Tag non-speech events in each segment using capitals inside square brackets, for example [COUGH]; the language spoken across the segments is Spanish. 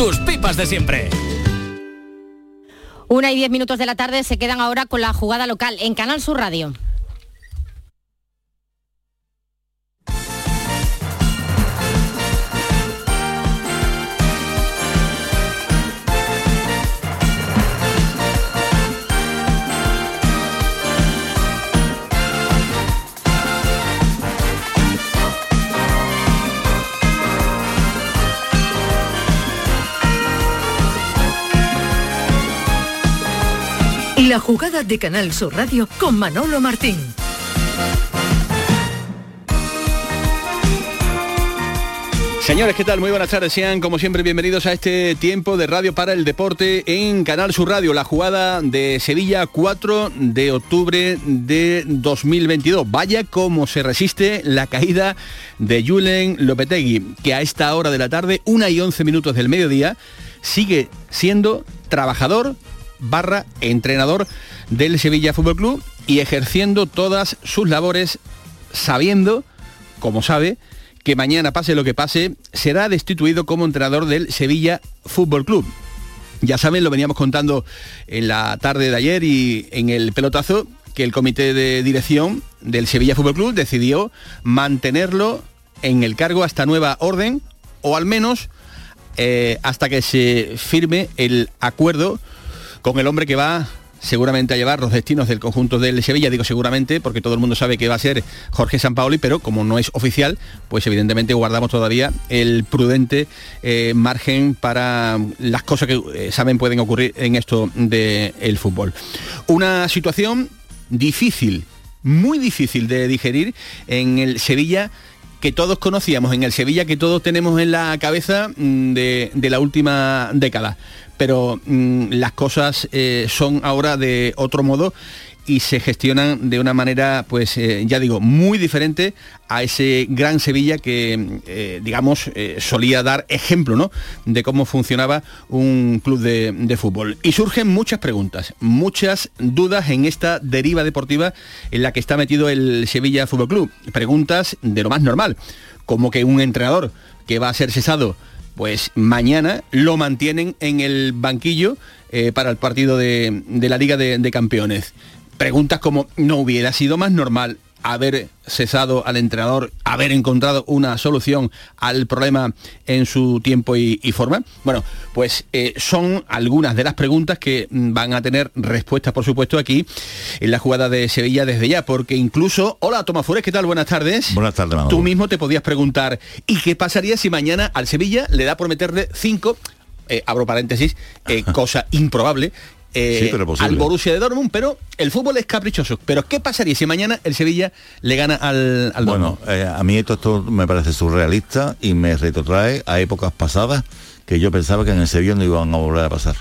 tus pipas de siempre. Una y diez minutos de la tarde se quedan ahora con la jugada local en Canal Sur Radio. La jugada de Canal Sur Radio con Manolo Martín. Señores, ¿qué tal? Muy buenas tardes. Sean como siempre bienvenidos a este tiempo de radio para el deporte en Canal Sur Radio. La jugada de Sevilla 4 de octubre de 2022. Vaya cómo se resiste la caída de Julen Lopetegui, que a esta hora de la tarde, una y 11 minutos del mediodía, sigue siendo trabajador barra entrenador del Sevilla Fútbol Club y ejerciendo todas sus labores sabiendo, como sabe, que mañana pase lo que pase, será destituido como entrenador del Sevilla Fútbol Club. Ya saben, lo veníamos contando en la tarde de ayer y en el pelotazo, que el comité de dirección del Sevilla Fútbol Club decidió mantenerlo en el cargo hasta nueva orden, o al menos eh, hasta que se firme el acuerdo con el hombre que va seguramente a llevar los destinos del conjunto del Sevilla, digo seguramente, porque todo el mundo sabe que va a ser Jorge Sampaoli, pero como no es oficial, pues evidentemente guardamos todavía el prudente eh, margen para las cosas que eh, saben pueden ocurrir en esto del fútbol. Una situación difícil, muy difícil de digerir en el Sevilla que todos conocíamos, en el Sevilla que todos tenemos en la cabeza mm, de, de la última década pero mm, las cosas eh, son ahora de otro modo y se gestionan de una manera, pues eh, ya digo, muy diferente a ese gran Sevilla que, eh, digamos, solía dar ejemplo ¿no? de cómo funcionaba un club de, de, fútbol. Y surgen muchas preguntas, muchas dudas en esta deriva deportiva en la que está metido el Sevilla Fútbol Club. Preguntas de lo más normal, como que un entrenador que va a ser cesado pues mañana lo mantienen en el banquillo eh, para el partido de, la Liga de, Campeones. Preguntas como, ¿no hubiera sido más normal haber cesado al entrenador, haber encontrado una solución al problema en su tiempo y, forma? Bueno, pues eh, son algunas de las preguntas que mm, van a tener respuestas, por supuesto, aquí en la jugada de Sevilla desde ya, porque incluso, hola Tomás Fures, ¿qué tal? Buenas tardes. Buenas tardes, Tú mismo te podías preguntar, ¿y qué pasaría si mañana al Sevilla le da por meterle cinco eh, abro paréntesis, eh, [LAUGHS] cosa improbable, eh, al Borussia de Dortmund, pero el fútbol es caprichoso. Pero ¿qué pasaría si mañana el Sevilla le gana al, al Bueno, eh, a mí esto, esto me parece surrealista y me retrotrae a épocas pasadas que yo pensaba que en el Sevilla no iban a volver a pasar.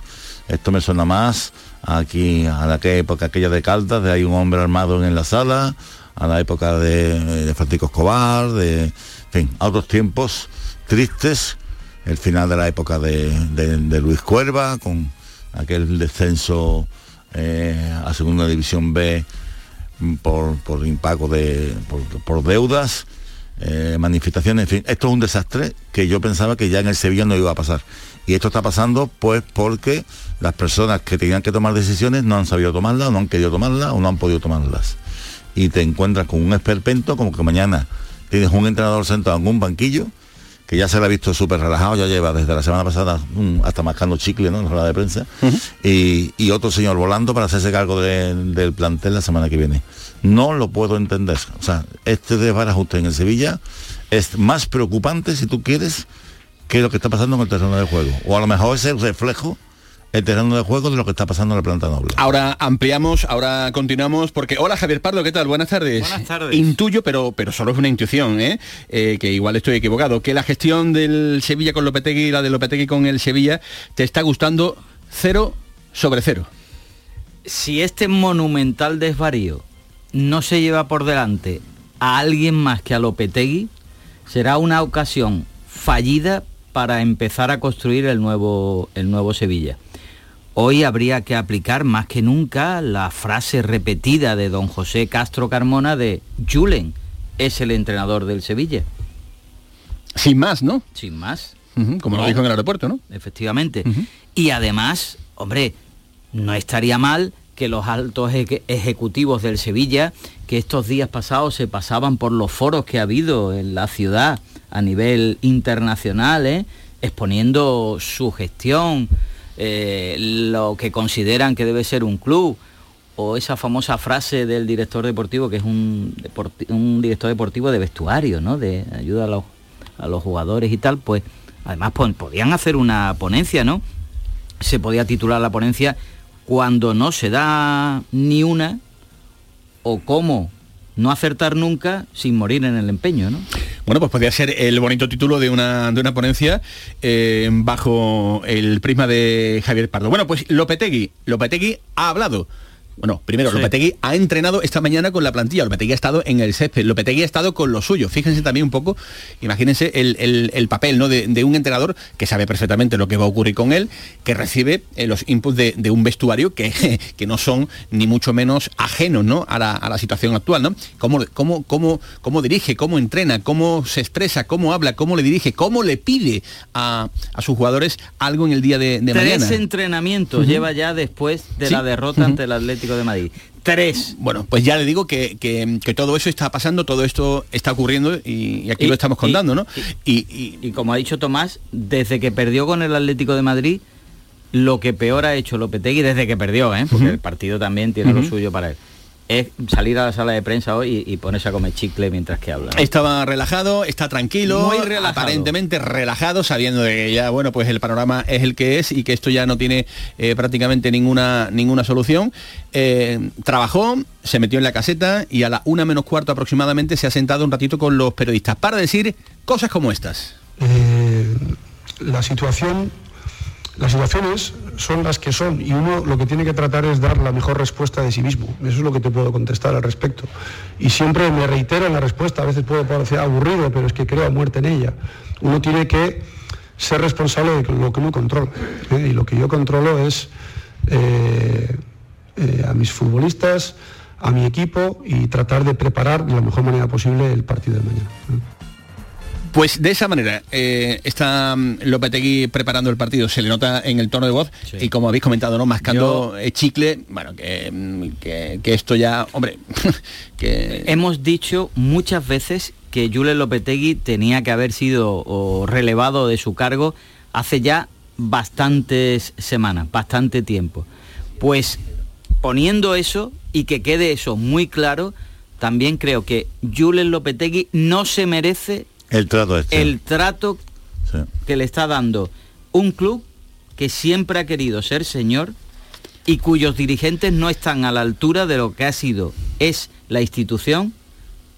Esto me suena más aquí a la época aquella de Caldas, de hay un hombre armado en la sala, a la época de, Francisco Escobar, de en fin, a otros tiempos tristes, el final de la época de, de Luis Cuerva, con aquel descenso eh, a segunda división B por, por impago de por, deudas eh, manifestaciones en fin esto es un desastre que yo pensaba que ya en el Sevilla no iba a pasar. Y esto está pasando pues porque las personas que tenían que tomar decisiones no han sabido tomarlas no han querido tomarlas o no han podido tomarlas. Y te encuentras con un esperpento como que mañana tienes un entrenador sentado en un banquillo que ya se le ha visto súper relajado, ya lleva desde la semana pasada hasta mascando chicle, ¿no? En la rueda de prensa. y, otro señor volando para hacerse cargo del plantel la semana que viene. No lo puedo entender. O sea, este desbarajuste en el Sevilla es más preocupante, si tú quieres, que lo que está pasando en el terreno de juego. O a lo mejor es el reflejo el terreno de juego de lo que está pasando en la planta noble. Ahora ampliamos, ahora continuamos, porque hola Javier Pardo, ¿qué tal? Buenas tardes. Buenas tardes. Intuyo, pero, pero solo es una intuición, ¿eh? ¿eh? que igual estoy equivocado, que la gestión del Sevilla con Lopetegui y la de Lopetegui con el Sevilla te está gustando cero sobre cero. Si este monumental desvarío no se lleva por delante a alguien más que a Lopetegui, será una ocasión fallida para empezar a construir el nuevo, el nuevo Sevilla. Hoy habría que aplicar más que nunca la frase repetida de don José Castro Carmona de Julen es el entrenador del Sevilla. Sin más, ¿no? Sin más. Como lo No. dijo en el aeropuerto, ¿no? Efectivamente. Y además, hombre, no estaría mal que los altos eje- ejecutivos del Sevilla, que estos días pasados se pasaban por los foros que ha habido en la ciudad a nivel internacional, ¿eh? exponiendo su gestión, eh, lo que consideran que debe ser un club, o esa famosa frase del director deportivo, que es un, un director deportivo de vestuario, ¿no? de ayuda a los, a los jugadores y tal, pues además pon- podían hacer una ponencia, ¿no? Se podía titular la ponencia cuando no se da ni una o cómo no acertar nunca sin morir en el empeño, ¿no? Bueno, pues podría ser el bonito título de una, de una ponencia eh, bajo el prisma de Javier Pardo. Bueno, pues Lopetegui, Lopetegui ha hablado. Bueno, primero, Sí. Lopetegui ha entrenado esta mañana con la plantilla, Lopetegui ha estado en el césped, Lopetegui ha estado con lo suyo. Fíjense también un poco, imagínense el, el- el papel ¿no? de, de un entrenador que sabe perfectamente lo que va a ocurrir con él, que recibe eh, los inputs de, de un vestuario que, [LAUGHS] que no son ni mucho menos ajenos ¿no? a, la, a la situación actual. ¿no? ¿Cómo, cómo, cómo, cómo dirige, cómo entrena, cómo se expresa, cómo habla, cómo le dirige, cómo le pide a, a sus jugadores algo en el día de, de Tres mañana? entrenamientos lleva ya después de Sí. la derrota ante el Atlético de Madrid. Tres. Bueno, pues ya le digo que, que- que todo eso está pasando, todo esto está ocurriendo y, y aquí lo estamos contando, ¿no? Y, y- Y como ha dicho Tomás, desde que perdió con el Atlético de Madrid, lo que peor ha hecho Lopetegui desde que perdió, ¿eh? porque el partido también tiene lo suyo para él, es salir a la sala de prensa hoy y, y ponerse a comer chicle mientras que habla. estaba relajado, está tranquilo, Muy relajado. aparentemente relajado, sabiendo de que ya, bueno, pues el panorama es el que es y que esto ya no tiene eh, prácticamente ninguna, ninguna solución. Eh, trabajó, se metió en la caseta y a la una menos cuarto aproximadamente se ha sentado un ratito con los periodistas para decir cosas como estas. Eh, la situación las situaciones son las que son y uno lo que tiene que tratar es dar la mejor respuesta de sí mismo. Eso es lo que te puedo contestar al respecto. Y siempre me reitero en la respuesta, a veces puede parecer aburrido, pero es que creo a muerte en ella. Uno tiene que ser responsable de lo que uno controla. ¿eh? Y lo que yo controlo es eh, eh, a mis futbolistas, a mi equipo y tratar de preparar de la mejor manera posible el partido de mañana. Pues de esa manera eh, está mm, Lopetegui preparando el partido, se le nota en el tono de voz Sí. y como habéis comentado, ¿no? Mascando Yo- eh, chicle, bueno, que, mm, que, que esto ya, hombre, [LAUGHS] que... Hemos dicho muchas veces que Julen Lopetegui tenía que haber sido o, relevado de su cargo hace ya bastantes semanas, bastante tiempo. Pues poniendo eso y que quede eso muy claro, también creo que Julen Lopetegui no se merece El trato este. el trato Sí. que le está dando un club que siempre ha querido ser señor y cuyos dirigentes no están a la altura de lo que ha sido, es la institución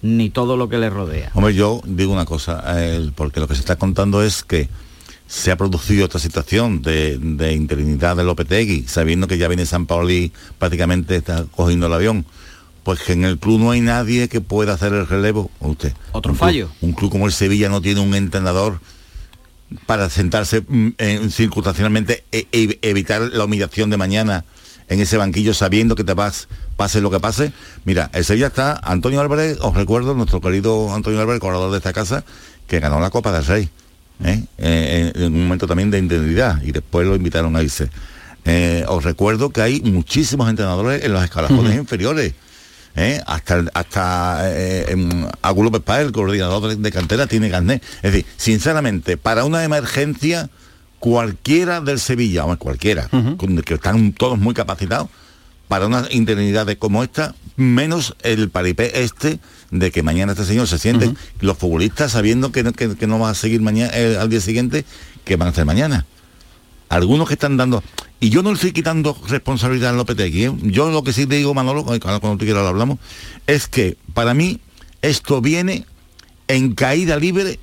ni todo lo que le rodea. Hombre, yo digo una cosa, eh, porque lo que se está contando es que se ha producido esta situación de, de interinidad de Lopetegui, sabiendo que ya viene San Paoli prácticamente está cogiendo el avión. Pues que en el club no hay nadie que pueda hacer el relevo. ¿O usted? Otro Un club- fallo. un club como el Sevilla no tiene un entrenador para sentarse mm, en- circunstancialmente e, e- evitar la humillación de mañana en ese banquillo sabiendo que te vas, pase lo que pase. Mira, el Sevilla está, Antonio Álvarez, os recuerdo, nuestro querido Antonio Álvarez, corredor de esta casa, que ganó la Copa del Rey, ¿eh? Eh, en un momento también de interinidad, y después lo invitaron a irse. Eh, os recuerdo que hay muchísimos entrenadores en los escalafones inferiores. ¿Eh? hasta hasta eh, Agu López Páez, el coordinador de, cantera, tiene carnet. Es decir, sinceramente, para una emergencia, cualquiera del Sevilla, o cualquiera, con- que están todos muy capacitados, para una interinidad de como esta, menos el paripé este de que mañana este señor se siente, los futbolistas sabiendo que, no- que- que no va a seguir mañana eh, al día siguiente, que van a hacer mañana algunos que están dando y yo no le estoy quitando responsabilidad a Lopetegui ¿eh? yo lo que sí te digo Manolo cuando tú quieras lo hablamos es que para mí esto viene en caída libre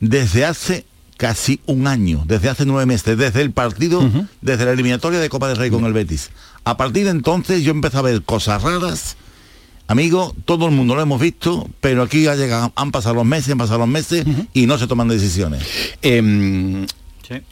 desde hace casi un año desde hace nueve meses desde el partido desde la eliminatoria de Copa del Rey con el Betis a partir de entonces yo empecé a ver cosas raras Amigo, todo el mundo lo hemos visto, pero aquí ha llegado, han pasado los meses, han pasado los meses y no se toman decisiones.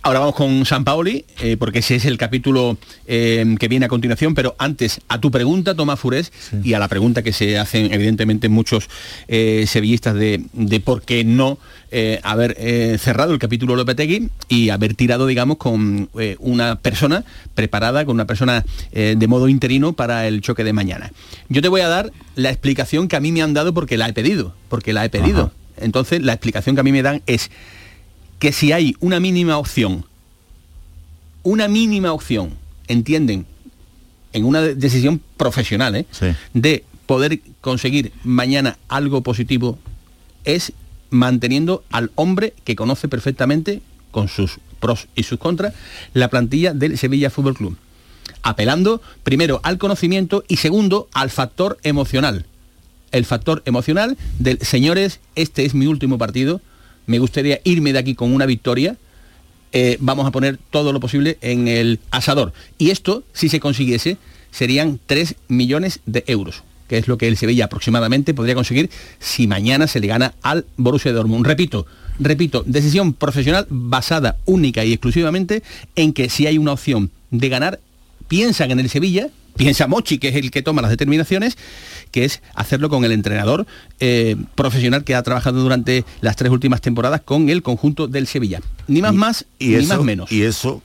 Ahora vamos con San Paoli, eh, porque ese es el capítulo eh, que viene a continuación, pero antes a tu pregunta, Tomás Furés, y a la pregunta que se hacen evidentemente muchos eh, sevillistas de, de por qué no eh, haber eh, cerrado el capítulo Lopetegui y haber tirado, digamos, con eh, una persona preparada, con una persona eh, de modo interino para el choque de mañana. Yo te voy a dar la explicación que a mí me han dado porque la he pedido, porque la he pedido. Ajá. Entonces, la explicación que a mí me dan es que si hay una mínima opción, una mínima opción, entienden, en una de- decisión profesional, ¿eh? Sí. de poder conseguir mañana algo positivo, es manteniendo al hombre que conoce perfectamente, con sus pros y sus contras, la plantilla del Sevilla Fútbol Club. Apelando primero al conocimiento y segundo al factor emocional. El factor emocional del señores, este es mi último partido, me gustaría irme de aquí con una victoria, eh, vamos a poner todo lo posible en el asador. Y esto, si se consiguiese, serían 3 millones de euros, que es lo que el Sevilla aproximadamente podría conseguir si mañana se le gana al Borussia Dortmund. Repito, repito, decisión profesional basada única y exclusivamente en que si hay una opción de ganar, piensan en el Sevilla, piensa Mochi, que es el que toma las determinaciones, que es hacerlo con el entrenador eh, profesional que ha trabajado durante las tres últimas temporadas con el conjunto del Sevilla. Ni más más, y ni eso, más menos. Y eso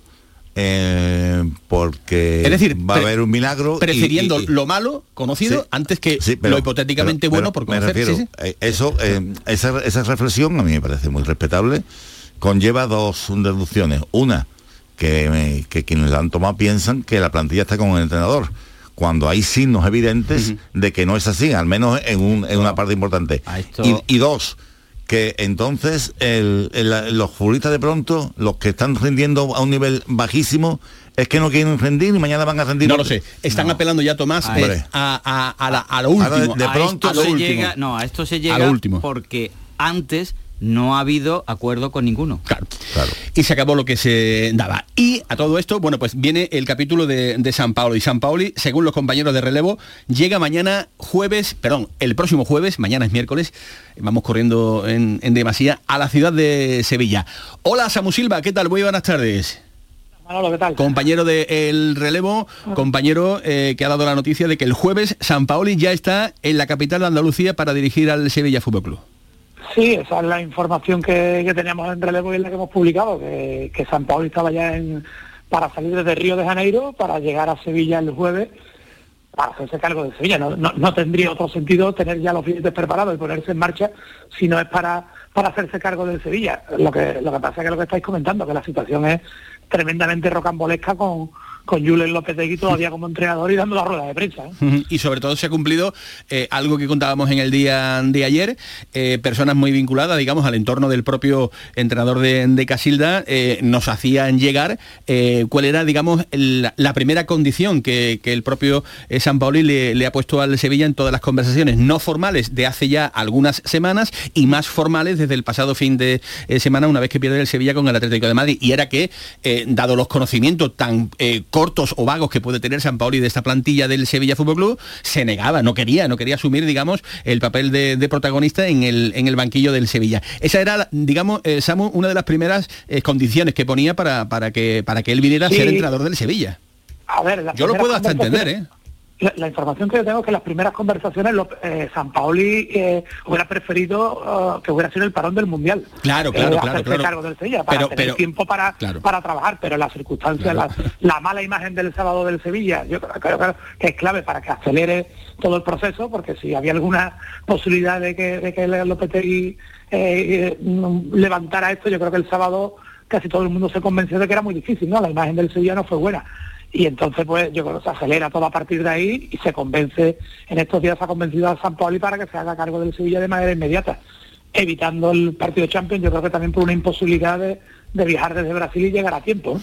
eh, porque Es decir, va a haber un milagro. y- prefiriendo y- y- lo malo conocido Sí. antes que Sí, pero- lo hipotéticamente pero- bueno pero por me conocer. refiero, Sí, sí. eh, eso, eh, esa, esa reflexión a mí me parece muy respetable. Conlleva dos deducciones. Una, que, me- que quienes la han tomado piensan que la plantilla está con el entrenador. Cuando hay signos evidentes de que no es así, al menos en, un- en una parte importante. Esto- Y, y dos, que entonces el- el- los futbolistas de pronto, los que están rendiendo a un nivel bajísimo, es que no quieren rendir y mañana van a rendir. No lo sé. Están apelando ya, Tomás, eh, a, a- a la- a lo último. Ahora, de A pronto esto a lo se último. llega, no, a esto se A llega lo último. porque antes no ha habido acuerdo con ninguno. Claro. Claro. Y se acabó lo que se daba. Y a todo esto, bueno, pues viene el capítulo de, de San Paolo. Y San Paoli, según los compañeros de relevo, llega mañana jueves, perdón, el próximo jueves, mañana es miércoles, vamos corriendo en, en demasía, a la ciudad de Sevilla. Hola Samu Silva, ¿qué tal? Muy buenas tardes. Manolo, ¿qué tal? Compañero del relevo, compañero eh, que ha dado la noticia de que el jueves San Paoli ya está en la capital de Andalucía para dirigir al Sevilla Fútbol Club. Sí, esa es la información que, que teníamos en relevo y es la que hemos publicado, que, que San Pablo estaba ya en, para salir desde Río de Janeiro, para llegar a Sevilla el jueves, para hacerse cargo de Sevilla. No, no- no tendría otro sentido tener ya los billetes preparados y ponerse en marcha si no es para, para hacerse cargo del Sevilla. Lo que, lo que pasa es que lo que estáis comentando, que la situación es tremendamente rocambolesca con, con Julen Lopetegui todavía como entrenador y dando la rueda de prensa. ¿eh? Y sobre todo se ha cumplido eh, algo que contábamos en el día de ayer, eh, personas muy vinculadas, digamos, al entorno del propio entrenador de, de Casilda, nos hacían llegar cuál era, digamos, la primera condición que, que el propio San Paoli le, le ha puesto al Sevilla en todas las conversaciones, no formales de hace ya algunas semanas y más formales desde el pasado fin de semana, una vez que pierde el Sevilla con el Atlético de Madrid. Y era que, dado los conocimientos tan cortos o vagos que puede tener San Paoli de esta plantilla del Sevilla Fútbol Club, se negaba, no quería, no quería asumir, digamos, el papel de, de protagonista en el, en el banquillo del Sevilla. Esa era, digamos, eh, Samu, una de las primeras eh, condiciones que ponía para, para, que, para que él viniera Sí. a ser entrenador del Sevilla. A ver, Yo lo puedo hasta entender, ¿eh? La, la información que yo tengo es que las primeras conversaciones lo- eh, San Paoli eh, hubiera preferido eh, que hubiera sido el parón del Mundial. Claro, claro, Eh, claro, hacerse claro. cargo del Sevilla, para Pero- tener pero- tiempo para, claro. para trabajar, pero las circunstancias, la, la mala imagen del sábado del Sevilla, yo creo, creo- creo que es clave para que acelere todo el proceso, porque si había alguna posibilidad de que, de que Lopetegui eh, eh, levantara esto, yo creo que el sábado casi todo el mundo se convenció de que era muy difícil, ¿no? La imagen del Sevilla no fue buena. Y entonces, pues, yo creo que se acelera todo a partir de ahí y se convence, en estos días se ha convencido a San Paoli para que se haga cargo del Sevilla de manera inmediata, evitando el partido Champions, yo creo que también por una imposibilidad de, de viajar desde Brasil y llegar a tiempo.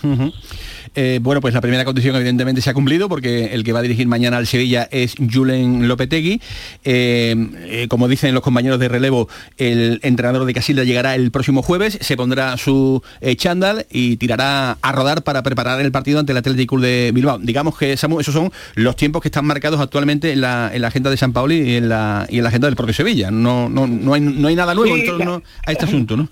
Eh, bueno, pues la primera condición evidentemente se ha cumplido porque el que va a dirigir mañana al Sevilla es Julen Lopetegui. Eh, eh, como dicen los compañeros de relevo, el entrenador de Casilda llegará el próximo jueves, se pondrá su chándal y tirará a rodar para preparar el partido ante el Atlético de Bilbao. Digamos que Samu, esos son los tiempos que están marcados actualmente en la, en la agenda de San Pauli y en la, y en la agenda del propio Sevilla. No, no, no, hay, no hay nada nuevo Sí, en torno a este asunto, ¿no?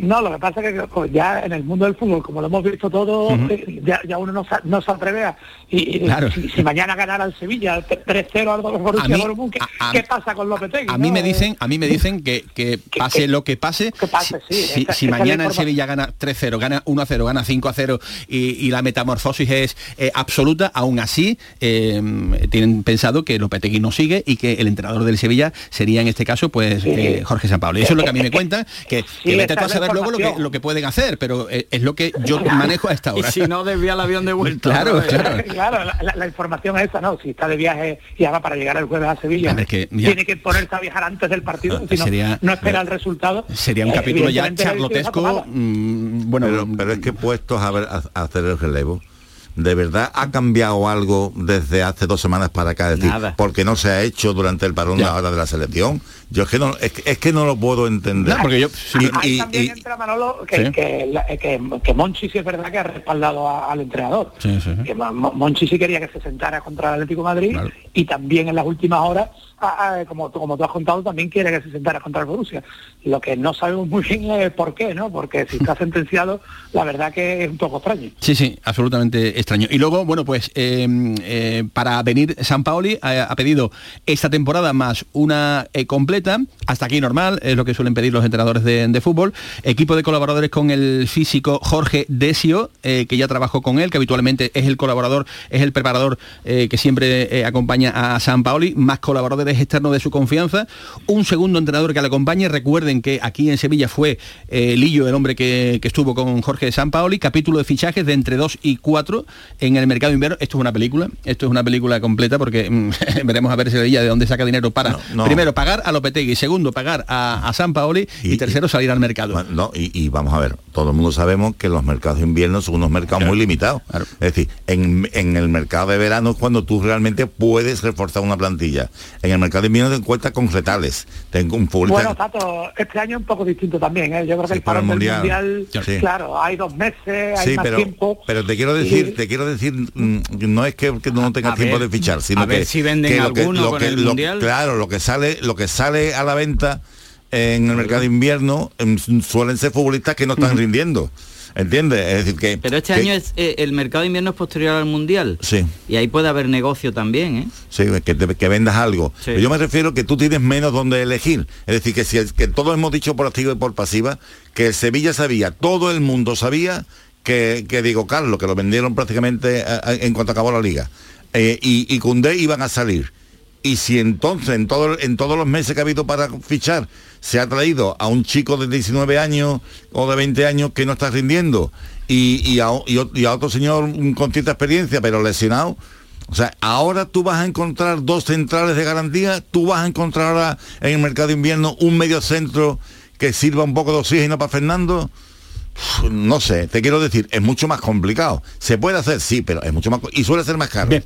No, lo que pasa es que pues, ya en el mundo del fútbol, como lo hemos visto todo, eh, ya, ya uno no, no se atreve a... Y, y Claro. si, si mañana ganara el Sevilla 3-0 al Borussia A mí- Dortmund, ¿qué, a- a- qué pasa con Lopetegui? A mí no? me dicen, a mí me dicen que, [LAUGHS] que pase que- lo que pase, que pase, si, sí, si- esa- si esa mañana el. Sevilla gana 3-0, gana 1-0, gana 5-0 y, y la metamorfosis es eh, absoluta, aún así eh, tienen pensado que Lopetegui no sigue y que el entrenador del Sevilla sería en este caso pues eh, Jorge Sampaoli. Eso es lo que a mí me cuentan, que, que vete tú a la saber luego lo que, información. lo que pueden hacer, pero eh, es lo que yo [LAUGHS] manejo a esta Y hora. si no desvía el avión de vuelta. Claro, ¿no? claro. [LAUGHS] Claro, la, la- la información es esa, ¿no? Si está de viaje y ahora para llegar el jueves a Sevilla, es que ya- tiene que ponerse a viajar antes del partido, Ah, [LAUGHS] si no, sería- no espera el resultado. Sería un Eh, capítulo ya charlotesco, mm, bueno, pero, pero es que puestos a, ver, a, a hacer el relevo, ¿de verdad ha cambiado algo desde hace dos semanas para acá? Es decir, Nada. porque no se ha hecho durante el parón Ya. ahora de la selección. Yo es que no, es, que- es que no lo puedo entender. No, porque yo- si me- Ahí Y- también y- entra Manolo que, Sí. que, la- que, que Monchi sí es verdad que ha respaldado a- al entrenador. Sí, sí, sí. Que Mo- Mo- Monchi sí quería que se sentara contra el Atlético de Madrid Claro. y también en las últimas horas, como, tú- como tú has contado, también quiere que se sentara contra el Borussia. Lo que no sabemos muy bien es por qué, ¿no? Porque si está [LAUGHS] sentenciado, la verdad que es un poco extraño. Sí, sí, absolutamente extraño. Y luego, bueno, pues eh, eh, para venir San Paoli ha, ha pedido esta temporada más una eh, completa, hasta aquí normal, es lo que suelen pedir los entrenadores de, de fútbol. Equipo de colaboradores con el físico Jorge Desio, que ya trabajó con él, que habitualmente es el colaborador, es el preparador que siempre acompaña a San Paoli, más colaboradores externos de su confianza. Un segundo entrenador que le acompañe. Recuerden que aquí en Sevilla fue eh, Lillo, el hombre que, que estuvo con Jorge San Paoli. Capítulo de fichajes de entre 2 y 4 en el mercado invierno. Esto es una película, esto es una película completa porque mm, [LAUGHS] veremos a ver Sevilla de dónde saca dinero para, No, no. primero, pagar a Lopetegui, segundo, pagar a, a San Paoli y, Y- tercero, salir al mercado. No, y, y vamos a ver, todo el mundo sabemos que los mercados de invierno son unos mercados muy limitados. Claro. Es decir, en, en el mercado de verano es cuando tú realmente puedes reforzar una plantilla. En el mercado de invierno te encuentras con retales. Tengo un futbolista... Bueno, Tato, este año es un poco distinto también, ¿eh? Yo creo que Sí, el parón del Mundial. Sí. claro, hay dos meses, hay Sí, más pero, tiempo. pero te quiero decir, Y- te quiero decir, mm, no es que, que no tengas tiempo ver, de fichar, sino a ver que, si venden que lo que- alguno lo con que- el lo- Mundial. claro, lo que sale, lo que sale a la venta en el mercado de invierno em, suelen ser futbolistas que no están rindiendo. ¿Entiendes? Es decir que. Pero este que- año es, eh, el mercado de invierno es posterior al Mundial. Sí. Y ahí puede haber negocio también, ¿eh? Sí, que, te- que vendas algo. Sí. Pero yo me refiero que tú tienes menos donde elegir. Es decir, que si el- que todos hemos dicho por activa y por pasiva, que el Sevilla sabía, todo el mundo sabía que, que Diego Carlos, que lo vendieron prácticamente eh, eh, en cuanto acabó la liga, eh, y, y Cundé iban a salir. Y si entonces, en, todo, en todos los meses que ha habido para fichar, se ha traído a un chico de 19 años o de 20 años que no está rindiendo, y, y a, otro señor con cierta experiencia, pero lesionado, o sea, ahora tú vas a encontrar dos centrales de garantía, tú vas a encontrar ahora en el mercado de invierno un medio centro que sirva un poco de oxígeno para Fernando. No sé, te quiero decir, es mucho más complicado. Se puede hacer, sí, pero es mucho más y suele ser más caro. Bien.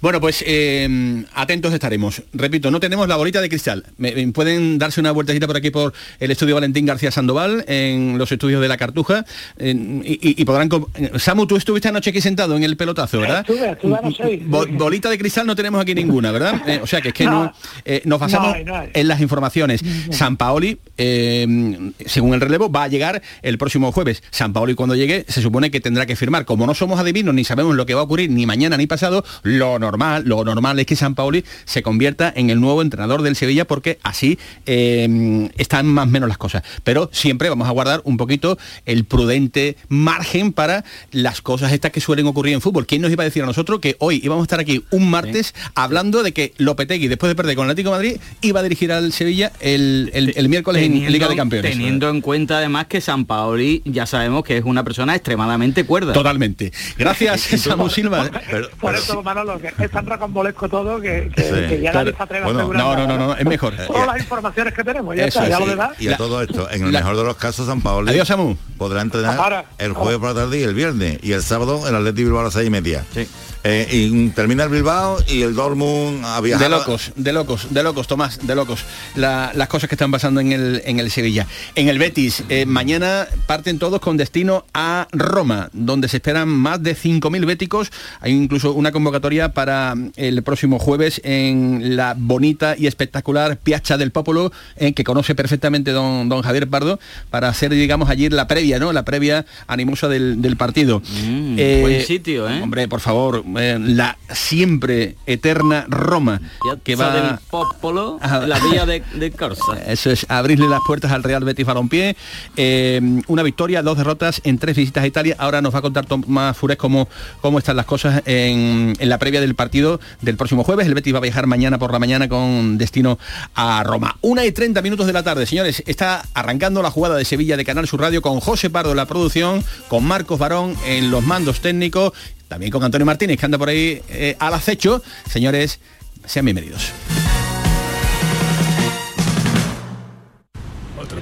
Bueno, pues eh, atentos estaremos. Repito, no tenemos la bolita de cristal. Me- me pueden darse una vueltecita por aquí por el estudio Valentín García Sandoval, en los estudios de la Cartuja, en- y, y- podrán... com- Samu, tú estuviste anoche aquí sentado en el pelotazo, ¿verdad? Estuve, estuve anoche, sí. Bo- bolita de cristal no tenemos aquí ninguna, ¿verdad? Eh, o sea que es que no, No. eh, nos basamos No no en las informaciones. San Paoli, eh, según el relevo, va a llegar el próximo jueves. San Paoli cuando llegue se supone que tendrá que firmar. Como no somos adivinos ni sabemos lo que va a ocurrir ni mañana ni pasado, lo normal, lo normal es que San Paoli se convierta en el nuevo entrenador del Sevilla porque así eh, están más o menos las cosas. Pero siempre vamos a guardar un poquito el prudente margen para las cosas estas que suelen ocurrir en fútbol. ¿Quién nos iba a decir a nosotros que hoy íbamos a estar aquí un martes hablando de que Lopetegui, después de perder con el Atlético de Madrid, iba a dirigir al Sevilla el, el- el miércoles en Liga de Campeones? Teniendo en cuenta además que San Paoli ya sabemos que es una persona extremadamente cuerda. Totalmente. Gracias, [LAUGHS] Samu Silva. Pero- Por pero eso, Manolo, que es tan rocambolesco todo que, que, Sí, que ya claro. Bueno, No, no, no, no, es mejor. [LAUGHS] Todas las informaciones que tenemos, ya Eso está, ya lo demás. Y a La- todo esto, en el la- mejor de los casos, San Paolo Adiós, Samu. podrá entrenar Ahora. el jueves por la tarde y el viernes. Y el sábado el Atleti Bilbao a las seis y media. Sí. Eh, y termina el Bilbao y el Dortmund a viajar. De locos, de locos, de locos, Tomás, de locos. La- las cosas que están pasando en el, en el Sevilla. En el Betis, eh, mañana parten todos todos con destino a Roma, donde se esperan más de 5.000 béticos. Hay incluso una convocatoria para el próximo jueves en la bonita y espectacular Piazza del Popolo, eh, que conoce perfectamente don, don Javier Pardo, para hacer, digamos, allí la previa, ¿no? La previa animosa del, partido. Mm, buen sitio, ¿eh? Hombre, por favor, eh, la siempre eterna Roma, que va... del Popolo, la vía de, de [LAUGHS] Corsa. Eso es, abrirle las puertas al Real Betis Balompié. Eh, una victoria, dos derrotas en tres visitas a Italia. Ahora nos va a contar Tomás Fures cómo, cómo están las cosas en, en la previa del partido del próximo jueves. El Betis va a viajar mañana por la mañana con destino a Roma. Una y 30 minutos de la tarde, señores. Está arrancando la jugada de Sevilla de Canal Sur Radio con José Pardo en la producción, con Marcos Barón en los mandos técnicos, también con Antonio Martínez que anda por ahí eh, al acecho. Señores, sean bienvenidos.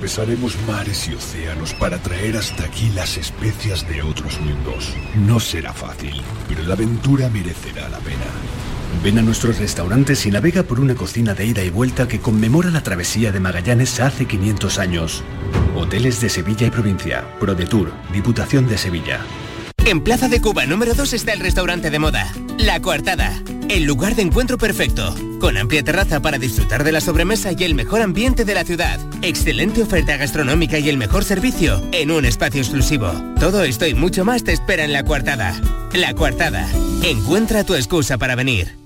Atravesaremos mares y océanos para traer hasta aquí las especias de otros mundos. No será fácil, pero la aventura merecerá la pena. Ven a nuestros restaurantes y navega por una cocina de ida y vuelta que conmemora la travesía de Magallanes hace 500 años. Hoteles de Sevilla y provincia, ProDetour, Diputación de Sevilla. En Plaza de Cuba número 2 está el restaurante de moda, La Coartada, el lugar de encuentro perfecto, con amplia terraza para disfrutar de la sobremesa y el mejor ambiente de la ciudad, excelente oferta gastronómica y el mejor servicio en un espacio exclusivo. Todo esto y mucho más te espera en La Coartada. La Coartada, encuentra tu excusa para venir.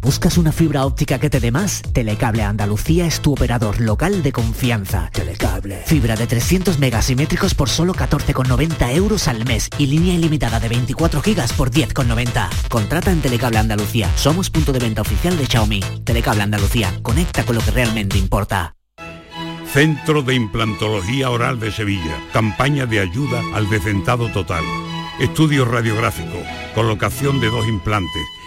¿Buscas una fibra óptica que te dé más? Telecable Andalucía es tu operador local de confianza. Telecable. Fibra de 300 megasimétricos por solo 14,90 euros al mes y línea ilimitada de 24 gigas por 10,90. Contrata en Telecable Andalucía. Somos punto de venta oficial de Xiaomi. Telecable Andalucía. Conecta con lo que realmente importa. Centro de Implantología Oral de Sevilla. Campaña de ayuda al decentado total. Estudio radiográfico. Colocación de dos implantes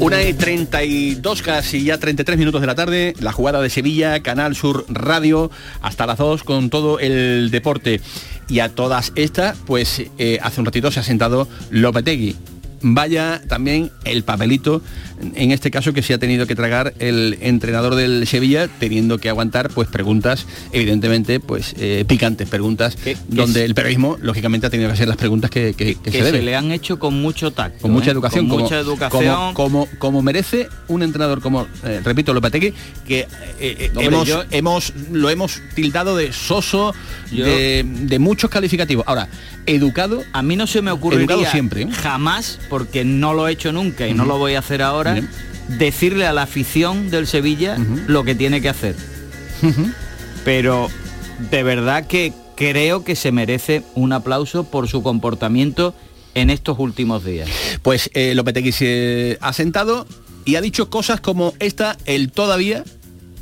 Una y 32 casi ya 33 minutos de la tarde, la jugada de Sevilla, Canal Sur Radio, hasta las 2 con todo el deporte. Y a todas estas, pues eh, hace un ratito se ha sentado Lopetegui. Vaya también el papelito en este caso que se ha tenido que tragar el entrenador del Sevilla teniendo que aguantar pues preguntas evidentemente pues eh, picantes preguntas donde el periodismo lógicamente ha tenido que hacer las preguntas que, se, le han hecho con mucho tacto con mucha ¿eh? educación con como, mucha educación. como, como, merece un entrenador como eh, repito Lopetegui que hemos, hemos lo hemos tildado de soso de, muchos calificativos. Ahora educado a mí no se me ocurriría siempre jamás porque no lo he hecho nunca y no lo voy a hacer ahora decirle a la afición del Sevilla lo que tiene que hacer. Pero de verdad que creo que se merece un aplauso por su comportamiento en estos últimos días. Pues eh, Lopetegui se ha sentado y ha dicho cosas como esta, el todavía,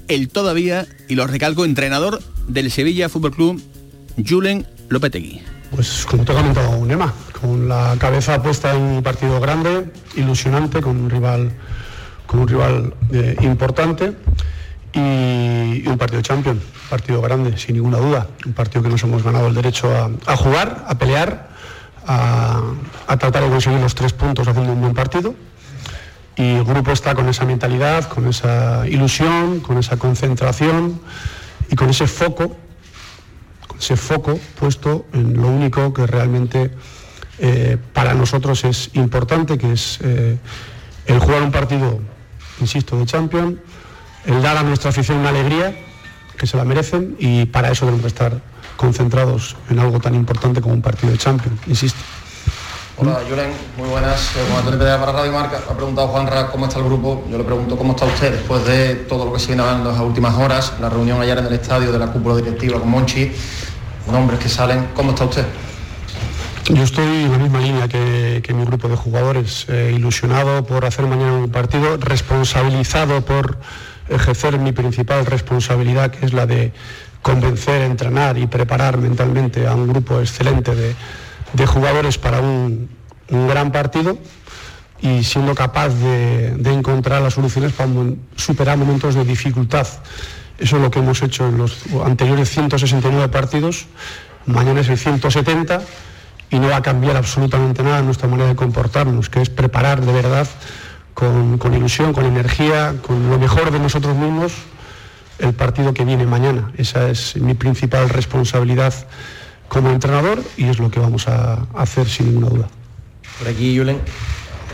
el todavía, y lo recalco, entrenador del Sevilla Fútbol Club, Julen Lopetegui. Pues como te he comentado, Nema, con la cabeza puesta en un partido grande, ilusionante, con un rival, con un rival eh, importante y, un partido champion, partido grande, sin ninguna duda, un partido que nos hemos ganado el derecho a, jugar, a pelear, a, tratar de conseguir los tres puntos haciendo un buen partido. Y el grupo está con esa mentalidad, con esa ilusión, con esa concentración y con ese foco, ese foco puesto en lo único que realmente eh, para nosotros es importante, que es eh, el jugar un partido, insisto, de Champions, el dar a nuestra afición una alegría, que se la merecen, y para eso tenemos que estar concentrados en algo tan importante como un partido de Champions, insisto. Hola, Julen, muy buenas. Eh, Juan Antonio Pedro para Radio Marca. Ha preguntado Juanra cómo está el grupo. Yo le pregunto cómo está usted después de todo lo que se viene hablando en las últimas horas, la reunión ayer en el estadio de la cúpula directiva con Monchi, nombres que salen. ¿Cómo está usted? Yo estoy en la misma línea que, mi grupo de jugadores, eh, ilusionado por hacer mañana un partido, responsabilizado por ejercer mi principal responsabilidad, que es la de convencer, entrenar y preparar mentalmente a un grupo excelente de, jugadores para un, gran partido y siendo capaz de, encontrar las soluciones para superar momentos de dificultad. Eso es lo que hemos hecho en los anteriores 169 partidos. Mañana es el 170 y no va a cambiar absolutamente nada nuestra manera de comportarnos, que es preparar de verdad con, con ilusión, con energía, con lo mejor de nosotros mismos el partido que viene mañana. Esa es mi principal responsabilidad como entrenador y es lo que vamos a hacer sin ninguna duda. Por aquí, Julen,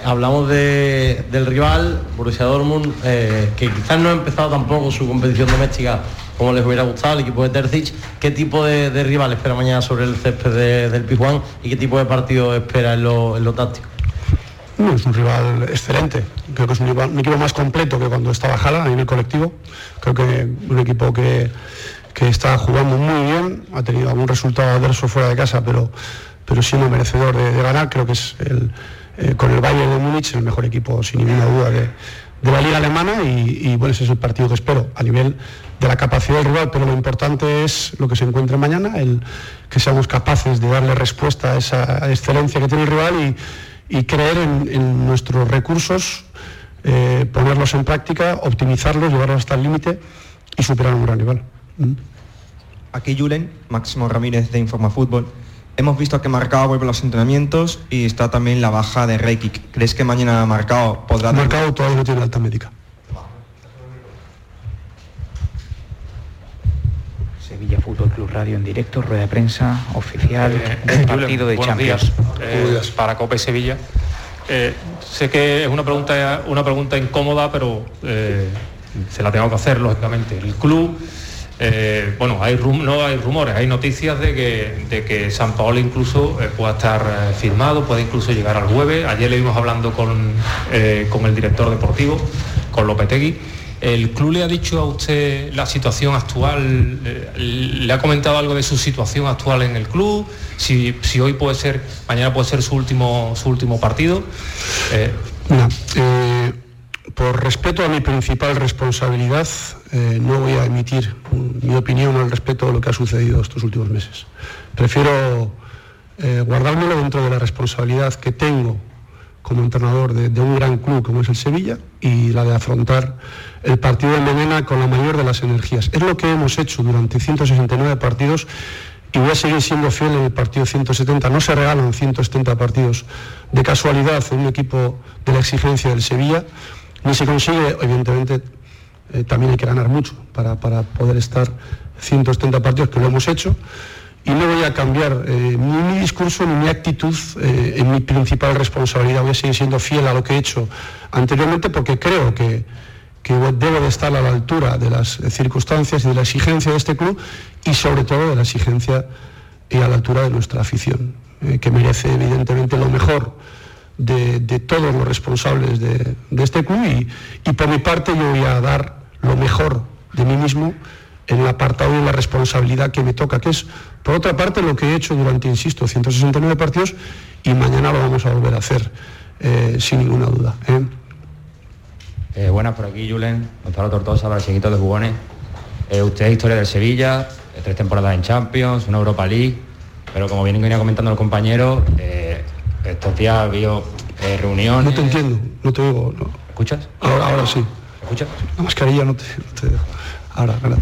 hablamos de, del rival, Borussia Dortmund, eh, que quizás no ha empezado tampoco su competición doméstica como les hubiera gustado el equipo de Terzic. ¿Qué tipo de, rival espera mañana sobre el césped de, del Pijuán y qué tipo de partido espera en lo, en táctico? Es un rival excelente. Creo que es un, rival, un, equipo más completo que cuando estaba Jala a nivel colectivo. Creo que un equipo que, que está jugando muy bien, ha tenido algún resultado adverso fuera de casa, pero, pero siendo merecedor de ganar. Creo que es el, eh, con el Bayern de Múnich el mejor equipo, sin ninguna duda, de, de la liga alemana y, bueno, ese es el partido que espero a nivel de la capacidad del rival, pero lo importante es lo que se encuentre mañana, el que seamos capaces de darle respuesta a esa excelencia que tiene el rival y creer en, nuestros recursos, eh, ponerlos en práctica, optimizarlos, llevarlos hasta el límite y superar un gran rival. Aquí Julen, Máximo Ramírez de Informa Fútbol. Hemos visto que Marcado vuelve a los entrenamientos y está también la baja de Reykik. ¿Crees que mañana Marcado podrá... Marcado todavía no tiene alta médica. Sevilla Fútbol Club Radio en directo, rueda de prensa oficial eh, del partido de Champions. Días, eh, para Cope Sevilla. Eh, sé que es una pregunta, una pregunta incómoda, pero eh, se la tengo que hacer, lógicamente. El club, eh, bueno, no hay rumores, hay noticias de que, de que San Paolo incluso pueda estar firmado, puede incluso llegar al jueves. Ayer le vimos hablando con, con el director deportivo, con Lopetegui ¿El club le ha dicho a usted la situación actual? ¿Le ha comentado algo de su situación actual en el club? Si, si hoy puede ser, mañana puede ser su último, su último partido. Eh... Eh, por respeto a mi principal responsabilidad, eh, no voy a emitir mi opinión al respecto de lo que ha sucedido estos últimos meses. Prefiero eh, guardármelo dentro de la responsabilidad que tengo como entrenador de, un gran club como es el Sevilla y la de afrontar el partido de mañana con la mayor de las energías. Es lo que hemos hecho durante 169 partidos y voy a seguir siendo fiel en el partido 170. No se regalan 170 partidos de casualidad en un equipo de la exigencia del Sevilla, ni se consigue, evidentemente, eh, también hay que ganar mucho para, para, poder estar 170 partidos, que lo hemos hecho, y no voy a cambiar eh, ni mi discurso ni mi actitud eh, en mi principal responsabilidad. Voy a seguir siendo fiel a lo que he hecho anteriormente porque creo que, que debo de estar a la altura de las circunstancias y de la exigencia de este club y sobre todo de la exigencia y a la altura de nuestra afición, que merece evidentemente lo mejor de, todos los responsables de, este club y, por mi parte yo voy a dar lo mejor de mí mismo en el apartado de la responsabilidad que me toca, que es, por otra parte, lo que he hecho durante, insisto, 169 partidos y mañana lo vamos a volver a hacer, eh, sin ninguna duda. ¿eh? Eh, buenas, por aquí Julen, Gonzalo Tortosa, para el chiquito de jugones. Eh, usted es historia del Sevilla, tres temporadas en Champions, una Europa League, pero como bien venía comentando el compañero, eh, estos días ha habido reuniones... No te entiendo, no te oigo. No. ¿Escuchas? Ahora, ahora sí. ¿Escuchas? La mascarilla no te... No te... Ahora, ahora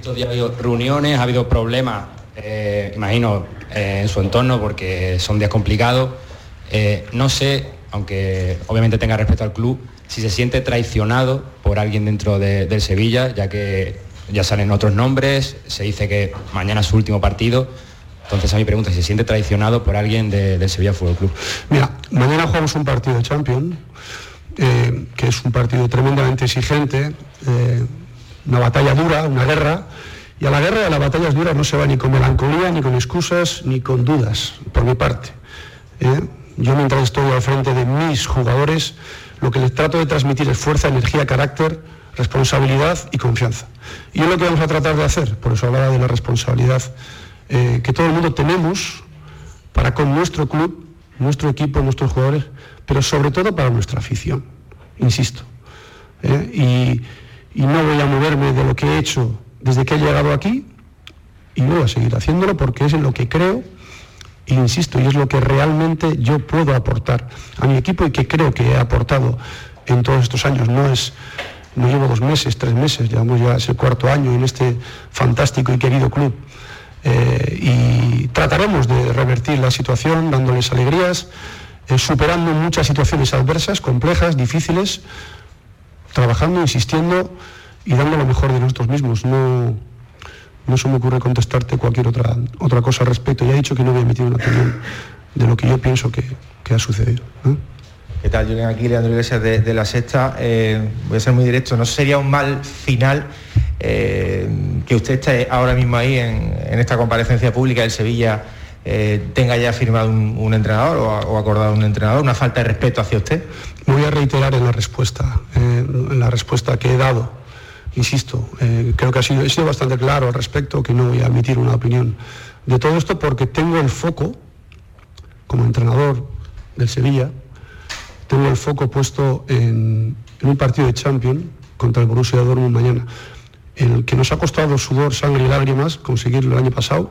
estos días ha habido reuniones, ha habido problemas, eh, imagino, eh, en su entorno porque son días complicados. Eh, no sé, aunque obviamente tenga respeto al club, si se siente traicionado por alguien dentro de, del Sevilla, ya que ya salen otros nombres, se dice que mañana es su último partido. Entonces a mi pregunta, se siente traicionado por alguien de- del Sevilla Fútbol Club. Mira, mañana jugamos un partido de Champions, eh, que es un partido tremendamente exigente, eh, una batalla dura, una guerra, y a la guerra y a las batallas duras no se va ni con melancolía, ni con excusas, ni con dudas, por mi parte. ¿eh? Yo mientras estoy al frente de mis jugadores, lo que les trato de transmitir es fuerza, energía, carácter, responsabilidad y confianza. Y es lo que vamos a tratar de hacer, por eso hablaba de la responsabilidad eh, que todo el mundo tenemos para con nuestro club, nuestro equipo, nuestros jugadores, pero sobre todo para nuestra afición, insisto. ¿eh? Y, no voy a moverme de lo que he hecho desde que he llegado aquí y voy a seguir haciéndolo porque es en lo que creo, e insisto, y es lo que realmente yo puedo aportar a mi equipo y que creo que he aportado en todos estos años. No es, no llevo dos meses, tres meses, llevamos ya ese cuarto año en este fantástico y querido club. Eh, y trataremos de revertir la situación dándoles alegrías, eh, superando muchas situaciones adversas, complejas, difíciles, trabajando, insistiendo y dando lo mejor de nosotros mismos. No, no se me ocurre contestarte cualquier otra, otra cosa al respecto. Ya he dicho que no voy a emitir una opinión de lo que yo pienso que, que ha sucedido. ¿Qué tal, Julián? Aquí Leandro Iglesias de, La Sexta. Eh, voy a ser muy directo. ¿No sería un mal final eh, que usted esté ahora mismo ahí en, esta comparecencia pública del Sevilla eh, tenga ya firmado un, entrenador o, o acordado un entrenador? ¿Una falta de respeto hacia usted? Voy a reiterar en la respuesta, en la respuesta que he dado. Insisto, creo que ha he sido bastante claro al respecto, que no voy a emitir una opinión de todo esto porque tengo el foco, como entrenador del Sevilla, tengo el foco puesto en, un partido de Champions contra el Borussia Dortmund mañana, en el que nos ha costado sudor, sangre y lágrimas conseguirlo el año pasado,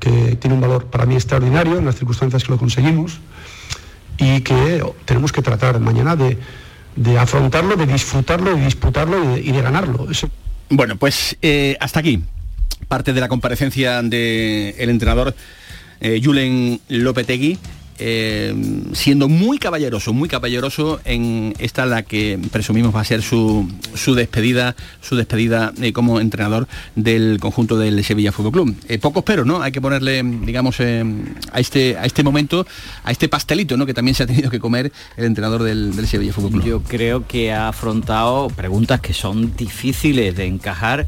que tiene un valor para mí extraordinario en las circunstancias que lo conseguimos y que tenemos que tratar mañana de, de afrontarlo, de disfrutarlo, de disputarlo y de, de ganarlo. Bueno, pues eh, hasta aquí parte de la comparecencia del entrenador eh, Julen Lopetegui. Eh, siendo muy caballeroso, muy caballeroso en esta la que presumimos va a ser su, su despedida, su despedida eh, como entrenador del conjunto del Sevilla Fútbol Club. Eh, poco espero, ¿no? Hay que ponerle, digamos, eh, a este a este momento, a este pastelito, ¿no? Que también se ha tenido que comer el entrenador del, del Sevilla Fútbol Club. Yo creo que ha afrontado preguntas que son difíciles de encajar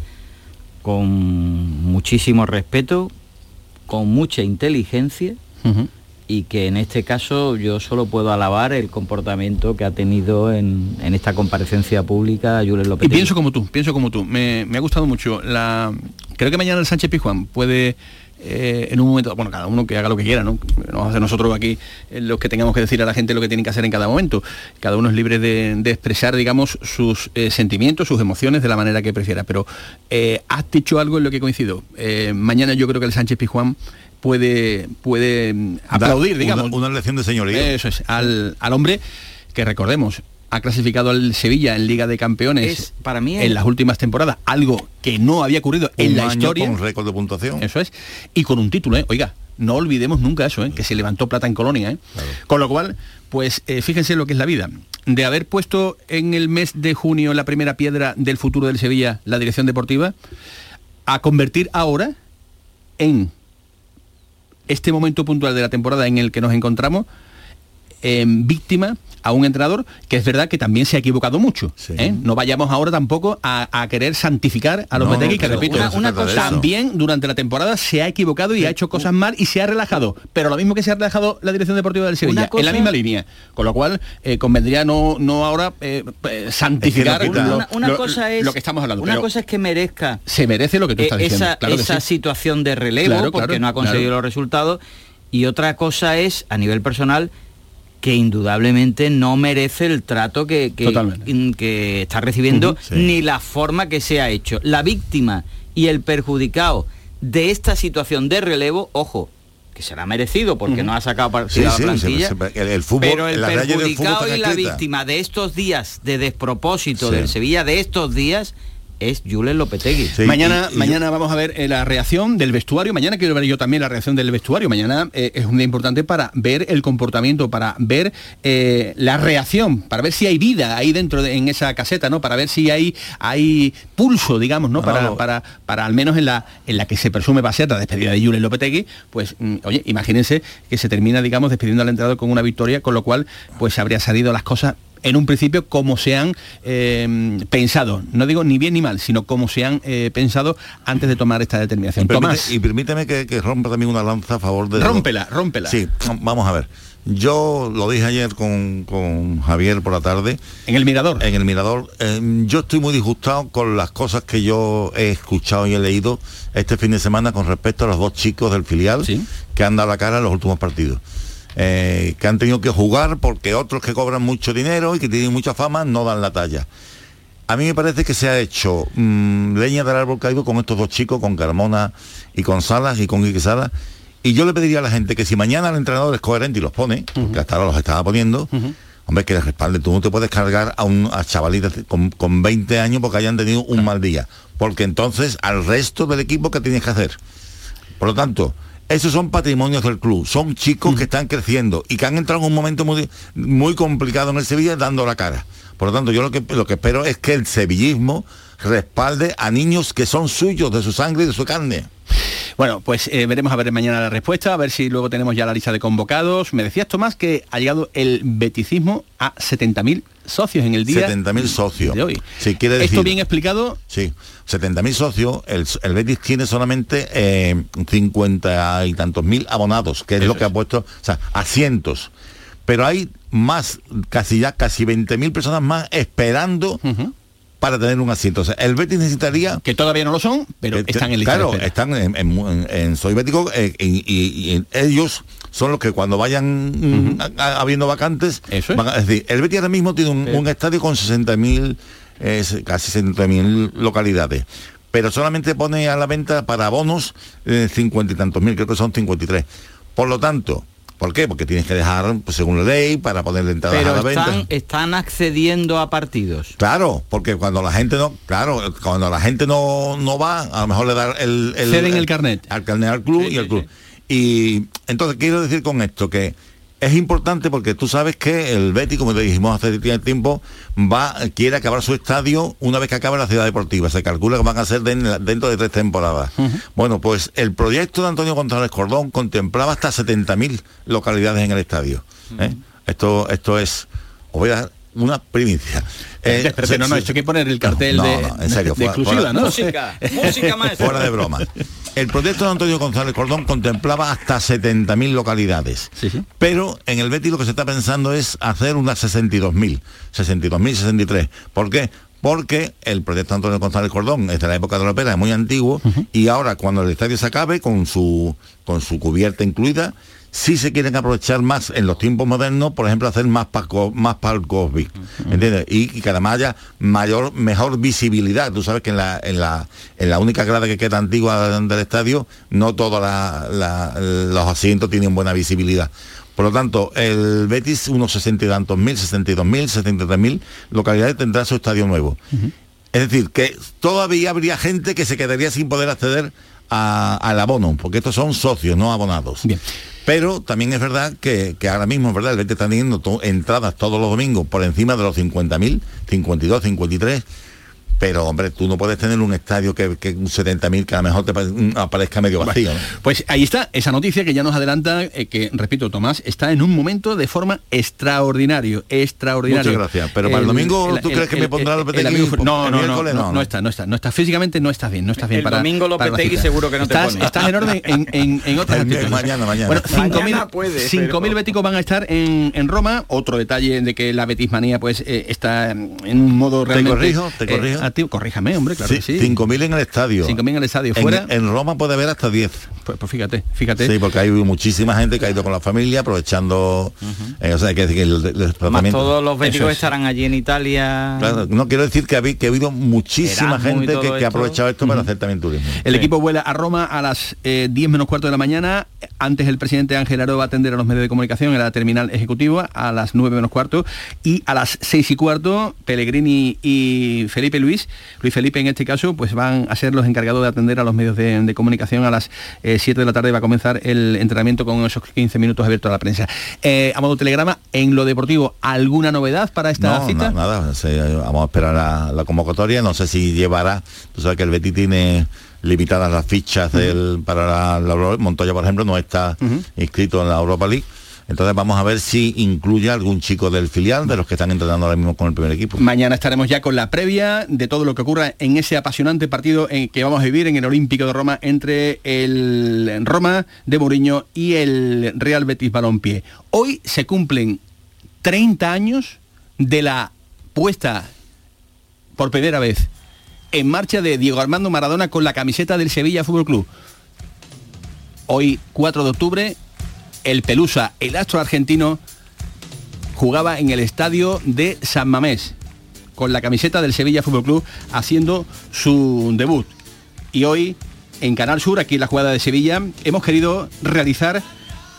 con muchísimo respeto, con mucha inteligencia y que en este caso yo solo puedo alabar el comportamiento que ha tenido en, en esta comparecencia pública Julen Y López. pienso como tú, pienso como tú. Me, me ha gustado mucho. La, creo que mañana el Sánchez Pizjuán puede eh, en un momento, bueno, cada uno que haga lo que quiera, ¿no? No vamos a ser nosotros aquí eh, los que tengamos que decir a la gente lo que tienen que hacer en cada momento. Cada uno es libre de, de expresar, digamos, sus eh, sentimientos, sus emociones de la manera que prefiera. Pero has dicho algo en lo que coincido. Mañana yo creo que el Sánchez Pizjuán puede, puede mm, aplaudir, una- digamos. una lección de señorío. Eso es, al, al hombre que recordemos, ha clasificado al Sevilla en Liga de Campeones Es, para mí, en las últimas temporadas, algo que no había ocurrido en Un la año historia. con récord de puntuación. Eso es. Y con un título, ¿eh? Oiga, no olvidemos nunca eso, ¿eh? que se levantó plata en Colonia. ¿eh? Con lo cual, pues eh, fíjense lo que es la vida. De haber puesto en el mes de junio la primera piedra del futuro del Sevilla, la dirección deportiva, a convertir ahora en este momento puntual de la temporada en el que nos encontramos víctima a un entrenador que es verdad que también se ha equivocado mucho. ¿eh? No vayamos ahora tampoco a, a querer santificar a los No, que repito, una- una cosa- también durante la temporada se ha equivocado y ha hecho cosas mal y se ha relajado. Pero lo mismo que se ha relajado la dirección deportiva del Sevilla, cosa- en la misma línea. Con lo cual, eh, convendría no, no ahora eh, santificar Una- lo, una, una lo- cosa es lo que estamos hablando. Una pero cosa es que merezca se merece lo que tú eh, estás diciendo. esa, claro esa sí. situación de relevo Claro, porque claro, no ha conseguido claro. los resultados y otra cosa es a nivel personal que indudablemente no merece el trato que, que, que está recibiendo sí. ni la forma que se ha hecho. La víctima y el perjudicado de esta situación de relevo, ojo, que será merecido porque no ha sacado partido sí, la plantilla. se- se- el, el fútbol, pero el perjudicado y la víctima de estos días de despropósito del Sevilla, de estos días, es Julen Lopetegui. mañana mañana vamos a ver eh, la reacción del vestuario. Mañana quiero ver yo también la reacción del vestuario. Mañana eh, es un día importante para ver el comportamiento, para ver eh, la reacción, para ver si hay vida ahí dentro de, en esa caseta, ¿no? Para ver si hay, hay pulso, digamos, ¿no? Para, para, para al menos en la, en la que se presume va a ser la despedida de Julen Lopetegui, pues mm, oye, imagínense que se termina, digamos, despidiendo al entrenador con una victoria, con lo cual pues habría salido las cosas en un principio como se han eh, pensado, no digo ni bien ni mal, sino como se han eh, pensado antes de tomar esta determinación. Y, permite- Tomás, y permíteme que, que rompa también una lanza a favor de... rómpela, rómpela. Sí, vamos a ver. Yo lo dije ayer con, con Javier por la tarde. En el Mirador. En el Mirador. Eh, yo estoy muy disgustado con las cosas que yo he escuchado y he leído este fin de semana con respecto a los dos chicos del filial que han dado la cara en los últimos partidos. Eh, que han tenido que jugar porque otros que cobran mucho dinero y que tienen mucha fama no dan la talla. A mí me parece que se ha hecho mm, leña del árbol caído con estos dos chicos, con Carmona y con Salas y con Quique Salas. Y yo le pediría a la gente que si mañana el entrenador es coherente y los pone, que hasta ahora los estaba poniendo, hombre, que les respalde. Tú no te puedes cargar a un a chavalitas con, con 20 años porque hayan tenido un mal día. Porque entonces al resto del equipo, ¿qué tienes que hacer? Por lo tanto, esos son patrimonios del club, son chicos que están creciendo y que han entrado en un momento muy, muy complicado en el Sevilla dando la cara. Por lo tanto, yo lo que, lo que espero es que el sevillismo respalde a niños que son suyos, de su sangre y de su carne. Bueno, pues eh, veremos a ver mañana la respuesta, a ver si luego tenemos ya la lista de convocados. Me decías, Tomás, que ha llegado el beticismo a 70.000 socios en el día 70.000 socios. de hoy. Si quiere decir, Esto bien explicado, Sí, 70.000 socios, el, el Betis tiene solamente eh, 50 y tantos mil abonados, que es lo que ha puesto, o sea, asientos. Pero hay más, casi ya, casi 20.000 personas más esperando para tener un asiento. O sea, el Betis necesitaría... Que todavía no lo son, pero están en lista Claro, de están en, en- Soy Bético eh, y, y- y ellos son los que cuando vayan a- a- habiendo vacantes, van a- es decir, el Betis ahora mismo tiene un, un estadio con 60.000, eh, casi 60.000 localidades. Pero solamente pone a la venta para abonos eh, 50 y tantos mil, creo que son 53. Por lo tanto, ¿por qué? Porque tienes que dejar, pues, según la ley, para ponerle entradas a la Pero venta. están, están accediendo a partidos. Claro, porque cuando la gente no, claro, cuando la gente no, no va, a lo mejor le da el, Ceden el carnet. al carnet al club y al club. Y entonces quiero decir con esto que es importante porque tú sabes que el Betis, como te dijimos hace tiempo, va, quiere acabar su estadio una vez que acabe la ciudad deportiva. Se calcula que van a ser de- dentro de tres temporadas. Bueno, pues el proyecto de Antonio González Cordón contemplaba hasta 70.000 localidades en el estadio. ¿eh? Esto, esto es, os voy a dar una primicia. Eh, Espérate, espérate, no, no, esto hay que poner el cartel no, de, no, en serio, de fuera- exclusiva, fuera- ¿no? [LAUGHS] Música, música maestro. Fuera de broma. El proyecto de Antonio González Cordón contemplaba hasta 70.000 localidades. Pero en el Betis lo que se está pensando es hacer unas 62.000. 62.000, 63. ¿Por qué? Porque el proyecto de Antonio González Cordón es de la época de la ópera, es muy antiguo, y ahora cuando el estadio se acabe, con su, con su cubierta incluida, sí se quieren aprovechar más en los tiempos modernos, por ejemplo, hacer más, palco- más palcos VIP, ¿entiendes? Y, y que además haya mayor, mejor visibilidad. Tú sabes que en la, en la, en la única grada que queda antigua del estadio, no todos los asientos tienen buena visibilidad. Por lo tanto, el Betis, unos 60 y tantos mil, 62 mil, 73 mil localidades tendrá su estadio nuevo. Es decir, que todavía habría gente que se quedaría sin poder acceder a- al abono, porque estos son socios, no abonados. Pero también es verdad que, ahora mismo, verdad, el Betis está teniendo entradas todos los domingos por encima de los 50.000, 52, 53. Pero, hombre, tú no puedes tener un estadio que, que un 70.000 que a lo mejor te mm, aparezca medio vacío. ¿no? Pues ahí está esa noticia que ya nos adelanta, eh, que, repito, Tomás, está en un momento de forma extraordinario, extraordinario. Muchas gracias. Pero para el domingo, ¿tú crees que me pondrá Lopetegui amigo No, no, no, no, No, está, no está, no está. Físicamente no estás bien, no estás bien El para domingo para Lopetegui cita. seguro que no te estás, pone. Estás en orden en, en, en otras [LAUGHS] actitudes. mañana, mañana. Bueno, 5.000 Mañana puede, 5.000 pero- béticos van a estar en, en Roma. Otro detalle de que la betismanía pues eh, está en un modo Te realmente... corrijo, te eh, Corríjame, hombre, claro que sí. 5.000 en el estadio. 5.000 en el estadio. En- Fuera, En, Roma puede haber hasta 10. Pues, pues fíjate, fíjate. Sí, porque hay muchísima gente que ha ido con la familia aprovechando. eh, o sea, que, que el, el Más desplazamiento- todos los béticos es. estarán allí en Italia. Claro, no quiero decir que ha, que ha habido muchísima Erasmus gente que, que ha esto. aprovechado esto para hacer también turismo. El equipo vuela a Roma a las eh, 10 menos cuarto de la mañana. Antes el presidente Ángel Aro va a atender a los medios de comunicación en la terminal ejecutiva a las 9 menos cuarto y a las 6 y cuarto Pellegrini y Felipe Luis, Luis Felipe en este caso, pues van a ser los encargados de atender a los medios de, de comunicación. A las eh, 7 de la tarde va a comenzar el entrenamiento con esos 15 minutos abiertos a la prensa. Eh, a modo telegrama, en lo deportivo, ¿alguna novedad para esta no, cita? na- nada, se- vamos a esperar a la convocatoria, no sé si llevará, tú sabes que el Betis tiene limitadas las fichas del, para la, la Montoya, por ejemplo, no está inscrito en la Europa League. Entonces vamos a ver si incluye algún chico del filial, de los que están entrenando ahora mismo con el primer equipo. Mañana estaremos ya con la previa de todo lo que ocurra en ese apasionante partido en que vamos a vivir en el Olímpico de Roma entre el Roma de Mourinho y el Real Betis Balompié. Hoy se cumplen 30 años de la puesta por primera vez en marcha de Diego Armando Maradona con la camiseta del Sevilla Fútbol Club. Hoy, 4 de octubre, el Pelusa, el astro argentino, jugaba en el estadio de San Mamés con la camiseta del Sevilla Fútbol Club haciendo su debut. Y hoy en Canal Sur, aquí en la jugada de Sevilla, hemos querido realizar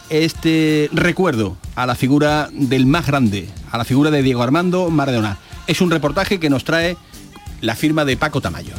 este recuerdo a la figura del más grande, a la figura de Diego Armando Maradona. Es un reportaje que nos trae la firma de Paco Tamayo.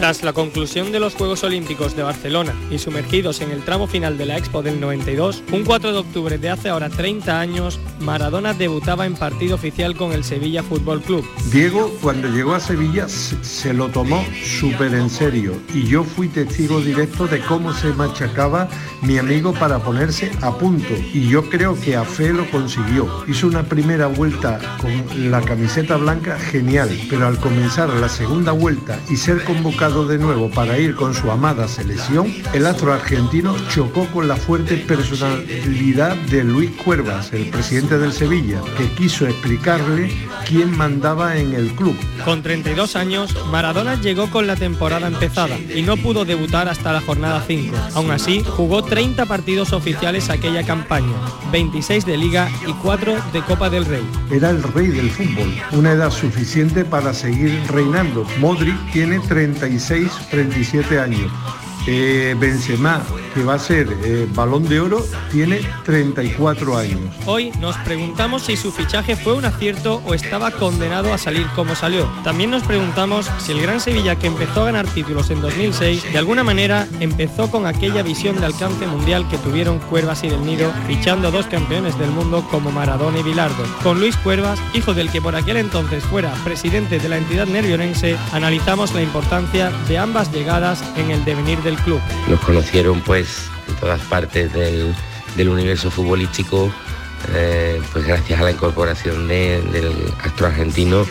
Tras la conclusión de los Juegos Olímpicos de Barcelona y sumergidos en el tramo final de la Expo del 92, un 4 de octubre de hace ahora 30 años, Maradona debutaba en partido oficial con el Sevilla Fútbol Club. Diego cuando llegó a Sevilla se, lo tomó súper en serio y yo fui testigo directo de cómo se machacaba mi amigo para ponerse a punto y yo creo que a fe lo consiguió. Hizo una primera vuelta con la camiseta blanca genial, pero al comenzar la segunda vuelta y ser convocado de nuevo para ir con su amada selección, el astro argentino chocó con la fuerte personalidad de Luis Cuervas, el presidente del Sevilla, que quiso explicarle quién mandaba en el club. Con 32 años, Maradona llegó con la temporada empezada y no pudo debutar hasta la jornada 5. Aún así, jugó 30 partidos oficiales aquella campaña, 26 de liga y 4 de Copa del Rey. Era el rey del fútbol, una edad suficiente para seguir reinando. Modric tiene 36, 37 años. Eh, Benzema, que va a ser eh, balón de oro, tiene 34 años. Hoy nos preguntamos si su fichaje fue un acierto o estaba condenado a salir como salió. También nos preguntamos si el Gran Sevilla que empezó a ganar títulos en 2006 de alguna manera empezó con aquella visión de alcance mundial que tuvieron Cuervas y del Nido fichando a dos campeones del mundo como Maradona y Bilardo. Con Luis Cuervas, hijo del que por aquel entonces fuera presidente de la entidad nervionense, analizamos la importancia de ambas llegadas en el devenir del club. Nos conocieron pues en todas partes del, universo futbolístico, eh, pues gracias a la incorporación de- del astro argentino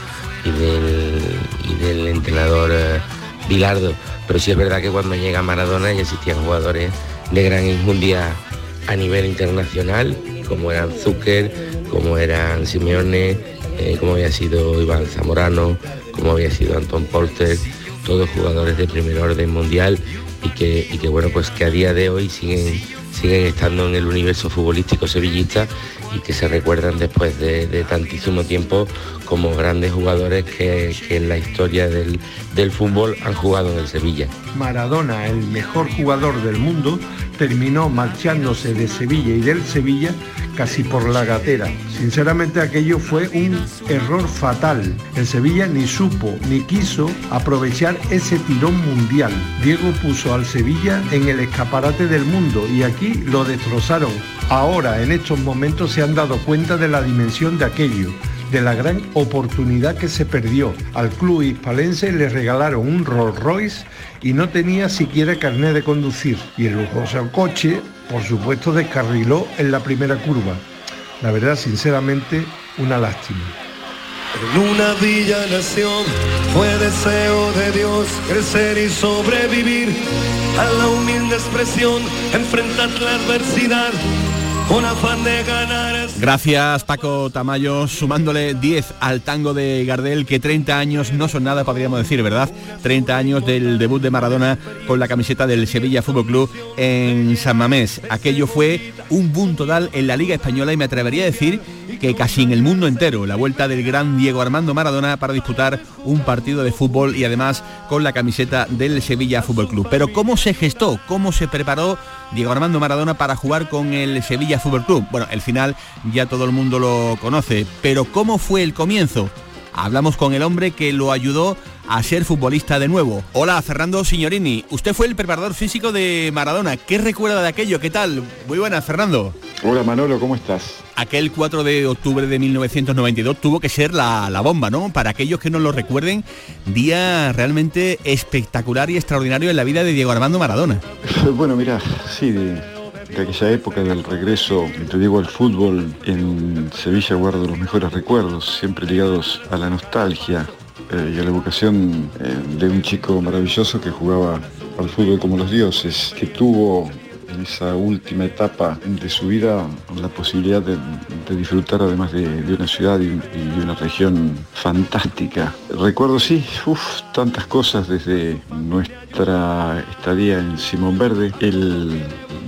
y del, entrenador eh, Bilardo. Pero sí es verdad que cuando llega Maradona ya existían jugadores de gran enjundia a nivel internacional, como eran Zucker, como eran Simeone, eh, como había sido Iván Zamorano, como había sido Anton Polter, todos jugadores de primer orden mundial y que, y que bueno pues que a día de hoy siguen siguen estando en el universo futbolístico sevillista y que se recuerdan después de, tantísimo tiempo como grandes jugadores que, que en la historia del, del fútbol han jugado en el Sevilla. Maradona, el mejor jugador del mundo, terminó marchándose de Sevilla y del Sevilla casi por la gatera. Sinceramente aquello fue un error fatal. El Sevilla ni supo ni quiso aprovechar ese tirón mundial. Diego puso al Sevilla en el escaparate del mundo y aquí lo destrozaron. Ahora, en estos momentos, se han dado cuenta de la dimensión de aquello de la gran oportunidad que se perdió. Al club hispalense le regalaron un Rolls Royce y no tenía siquiera carnet de conducir. Y el lujoso coche, por supuesto, descarriló en la primera curva. La verdad, sinceramente, una lástima. En una villa nación fue deseo de Dios crecer y sobrevivir a la humilde expresión, enfrentar la adversidad de. Gracias Paco Tamayo, sumándole 10 al tango de Gardel, que 30 años no son nada, podríamos decir, ¿verdad? 30 años del debut de Maradona con la camiseta del Sevilla Fútbol Club en San Mamés. Aquello fue un boom total en la Liga Española y me atrevería a decir que casi en el mundo entero, la vuelta del gran Diego Armando Maradona para disputar un partido de fútbol y además con la camiseta del Sevilla Fútbol Club. Pero ¿cómo se gestó? ¿Cómo se preparó Diego Armando Maradona para jugar con el Sevilla Fútbol Club? Bueno, el final ya todo el mundo lo conoce, pero ¿cómo fue el comienzo? Hablamos con el hombre que lo ayudó a ser futbolista de nuevo. Hola, Fernando Signorini. Usted fue el preparador físico de Maradona. ¿Qué recuerda de aquello? ¿Qué tal? Muy buenas, Fernando. Hola, Manolo, ¿cómo estás? Aquel 4 de octubre de 1992 tuvo que ser la, la bomba, ¿no? Para aquellos que no lo recuerden, día realmente espectacular y extraordinario en la vida de Diego Armando Maradona. [LAUGHS] Bueno, mira, sí, de, de aquella época del regreso, te digo, al fútbol en Sevilla guardo los mejores recuerdos, siempre ligados a la nostalgia eh, y a la evocación eh, de un chico maravilloso que jugaba al fútbol como los dioses, que tuvo en esa última etapa de su vida la posibilidad de, disfrutar además de, de una ciudad y, de una región fantástica. Recuerdo, sí, uf, tantas cosas desde nuestra estadía en Simón Verde. Él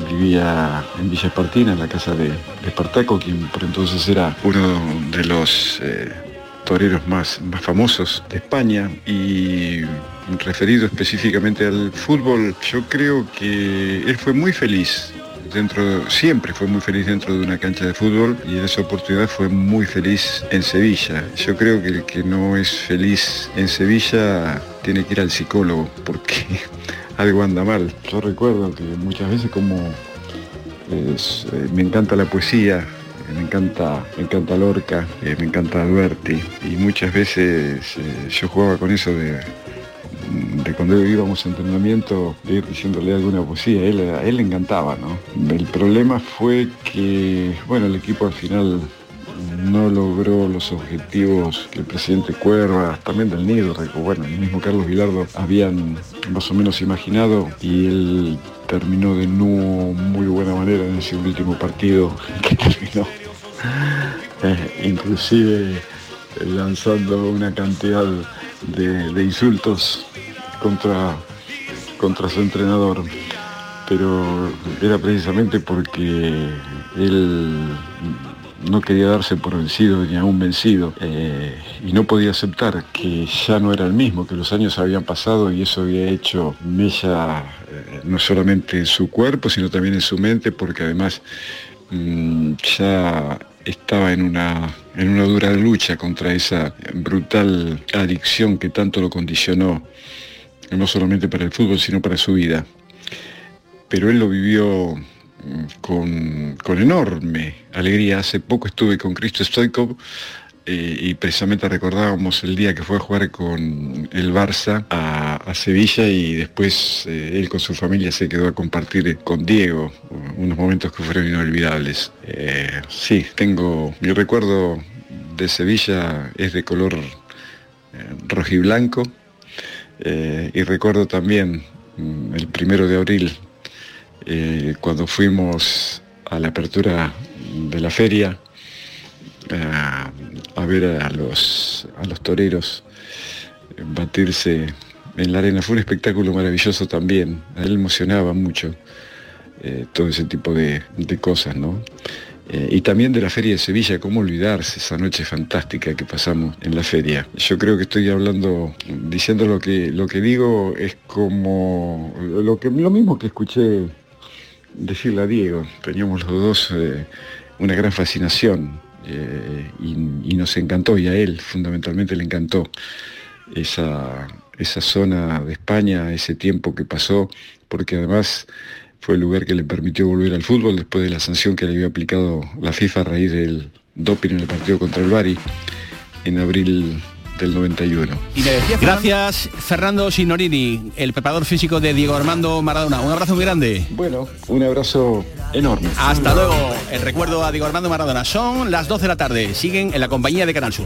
vivía en Villa Espartina, en la casa de, de Espartaco, quien por entonces era uno de los eh, toreros más, más famosos de España y referido específicamente al fútbol, yo creo que él fue muy feliz dentro, siempre fue muy feliz dentro de una cancha de fútbol y en esa oportunidad fue muy feliz en Sevilla. Yo creo que el que no es feliz en Sevilla tiene que ir al psicólogo porque [LAUGHS] algo anda mal. Yo recuerdo que muchas veces como eh, me encanta la poesía, me encanta, me encanta Lorca, eh, me encanta Alberti y muchas veces eh, yo jugaba con eso de, de cuando íbamos a entrenamiento de ir diciéndole alguna poesía, él, a él le encantaba, ¿no? El problema fue que, bueno, el equipo al final no logró los objetivos que el presidente Cuerva, también del Nido, bueno, el mismo Carlos Vilardo habían más o menos imaginado y él terminó de no muy buena manera en ese último partido [LAUGHS] que terminó [LAUGHS] inclusive lanzando una cantidad de, de insultos contra, contra su entrenador. Pero era precisamente porque él no quería darse por vencido ni aún vencido eh, y no podía aceptar que ya no era el mismo, que los años habían pasado y eso había hecho mella eh, no solamente en su cuerpo, sino también en su mente, porque además mm, ya estaba en una, en una dura lucha contra esa brutal adicción que tanto lo condicionó, no solamente para el fútbol, sino para su vida. Pero él lo vivió con, con, enorme alegría. Hace poco estuve con Cristo Stoikov eh, y precisamente recordábamos el día que fue a jugar con el Barça a, Sevilla y después eh, él con su familia se quedó a compartir con Diego unos momentos que fueron inolvidables. Eh, sí, tengo mi recuerdo de Sevilla es de color rojiblanco y recuerdo también mm, el primero de abril eh, cuando fuimos a la apertura de la feria eh, a ver a los, a los toreros batirse en la arena. Fue un espectáculo maravilloso también. A él emocionaba mucho eh, todo ese tipo de, de cosas, ¿no? Eh, y también de la Feria de Sevilla, cómo olvidarse esa noche fantástica que pasamos en la feria. Yo creo que estoy hablando, diciendo lo que, lo que digo es como lo, que, lo mismo que escuché decirle a Diego, teníamos los dos eh, una gran fascinación eh, y, y, nos encantó, y a él fundamentalmente le encantó esa, esa zona de España, ese tiempo que pasó, porque además fue el lugar que le permitió volver al fútbol después de la sanción que le había aplicado la FIFA a raíz del doping en el partido contra el Bari en abril del 91. Y decía, Gracias Fernando Signorini, el preparador físico de Diego Armando Maradona. Un abrazo muy grande. Bueno, un abrazo enorme. Hasta luego. El recuerdo a Diego Armando Maradona. Son las 12 de la tarde. Siguen en la compañía de Canal Sur.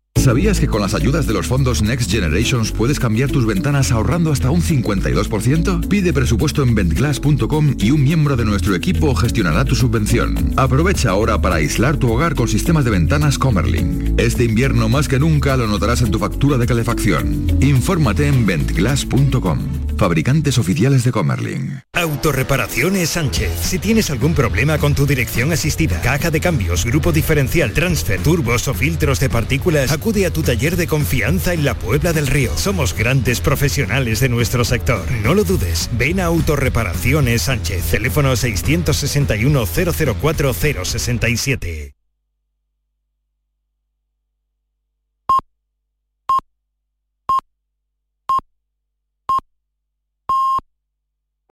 ¿Sabías que con las ayudas de los fondos Next Generations puedes cambiar tus ventanas ahorrando hasta un 52%? Pide presupuesto en ventglass.com y un miembro de nuestro equipo gestionará tu subvención. Aprovecha ahora para aislar tu hogar con sistemas de ventanas Comerling. Este invierno más que nunca lo notarás en tu factura de calefacción. Infórmate en ventglass.com. Fabricantes oficiales de Comerling. Autorreparaciones Sánchez. Si tienes algún problema con tu dirección asistida, caja de cambios, grupo diferencial, transfer, turbos o filtros de partículas, acude a tu taller de confianza en la Puebla del Río. Somos grandes profesionales de nuestro sector. No lo dudes. Ven a Autorreparaciones Sánchez. Teléfono 661 004 067.